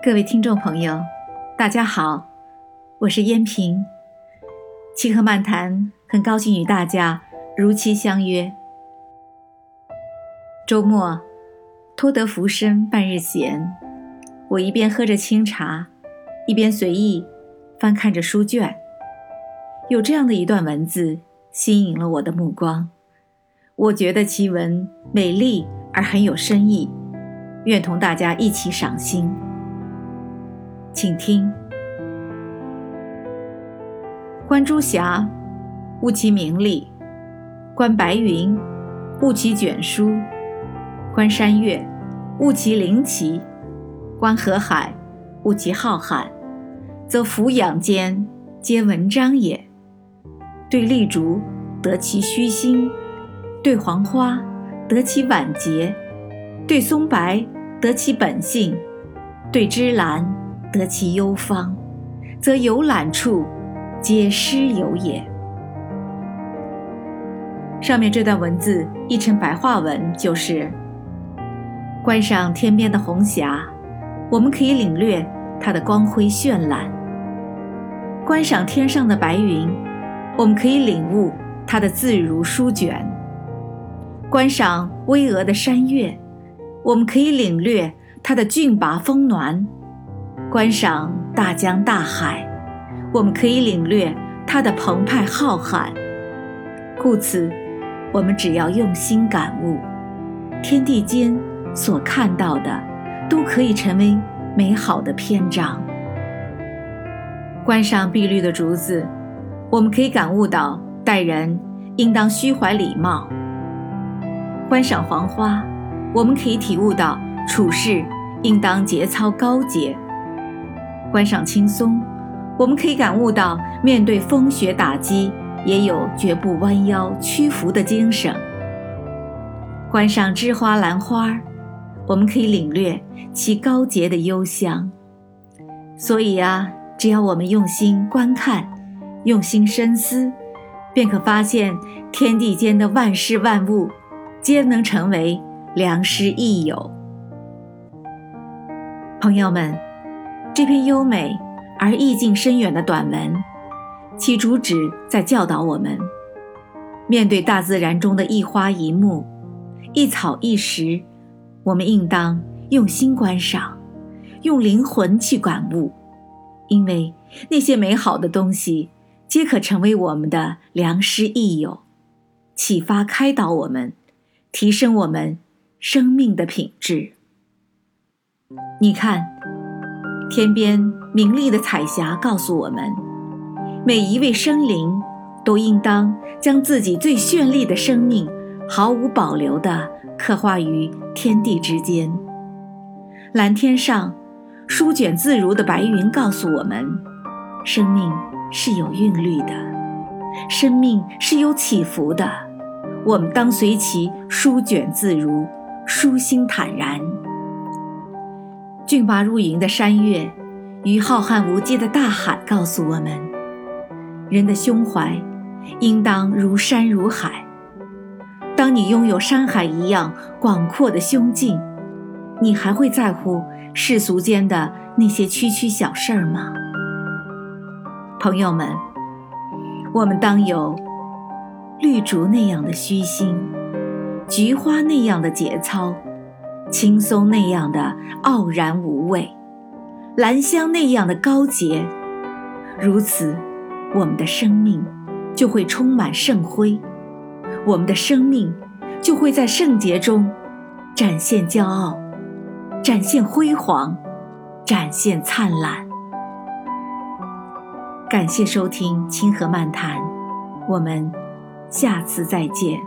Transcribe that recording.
各位听众朋友，大家好，我是燕平。清河漫谈，很高兴与大家如期相约。周末，托得浮生半日闲，我一边喝着清茶，一边随意翻看着书卷。有这样的一段文字吸引了我的目光，我觉得其文美丽而很有深意，愿同大家一起赏心。请听：观朱霞，悟其名利；观白云，悟其卷舒；观山岳，悟其灵奇；观河海，悟其浩瀚。则俯仰间，皆文章也。对丽竹，得其虚心；对黄花，得其婉洁；对松柏，得其本性；对芝兰。得其幽芳，则游览处皆诗友也。上面这段文字译成白话文就是：观赏天边的红霞，我们可以领略它的光辉绚烂；观赏天上的白云，我们可以领悟它的自如舒卷；观赏巍峨的山岳，我们可以领略它的峻拔峰峦。观赏大江大海，我们可以领略它的澎湃浩瀚。故此，我们只要用心感悟，天地间所看到的，都可以成为美好的篇章。观赏碧绿的竹子，我们可以感悟到待人应当虚怀礼貌；观赏黄花，我们可以体悟到处事应当节操高洁。观赏青松，我们可以感悟到面对风雪打击，也有绝不弯腰屈服的精神。观赏芝花兰花，我们可以领略其高洁的幽香。所以啊，只要我们用心观看，用心深思，便可发现天地间的万事万物，皆能成为良师益友。朋友们。这篇优美而意境深远的短文，其主旨在教导我们：面对大自然中的一花一木、一草一石，我们应当用心观赏，用灵魂去感悟，因为那些美好的东西，皆可成为我们的良师益友，启发开导我们，提升我们生命的品质。你看。天边明丽的彩霞告诉我们，每一位生灵都应当将自己最绚丽的生命毫无保留地刻画于天地之间。蓝天上舒卷自如的白云告诉我们，生命是有韵律的，生命是有起伏的，我们当随其舒卷自如，舒心坦然。峻拔如云的山岳，与浩瀚无际的大海，告诉我们：人的胸怀应当如山如海。当你拥有山海一样广阔的胸襟，你还会在乎世俗间的那些区区小事儿吗？朋友们，我们当有绿竹那样的虚心，菊花那样的节操。青松那样的傲然无畏，兰香那样的高洁，如此，我们的生命就会充满圣辉，我们的生命就会在圣洁中展现骄傲，展现辉煌，展现灿烂。感谢收听《清河漫谈》，我们下次再见。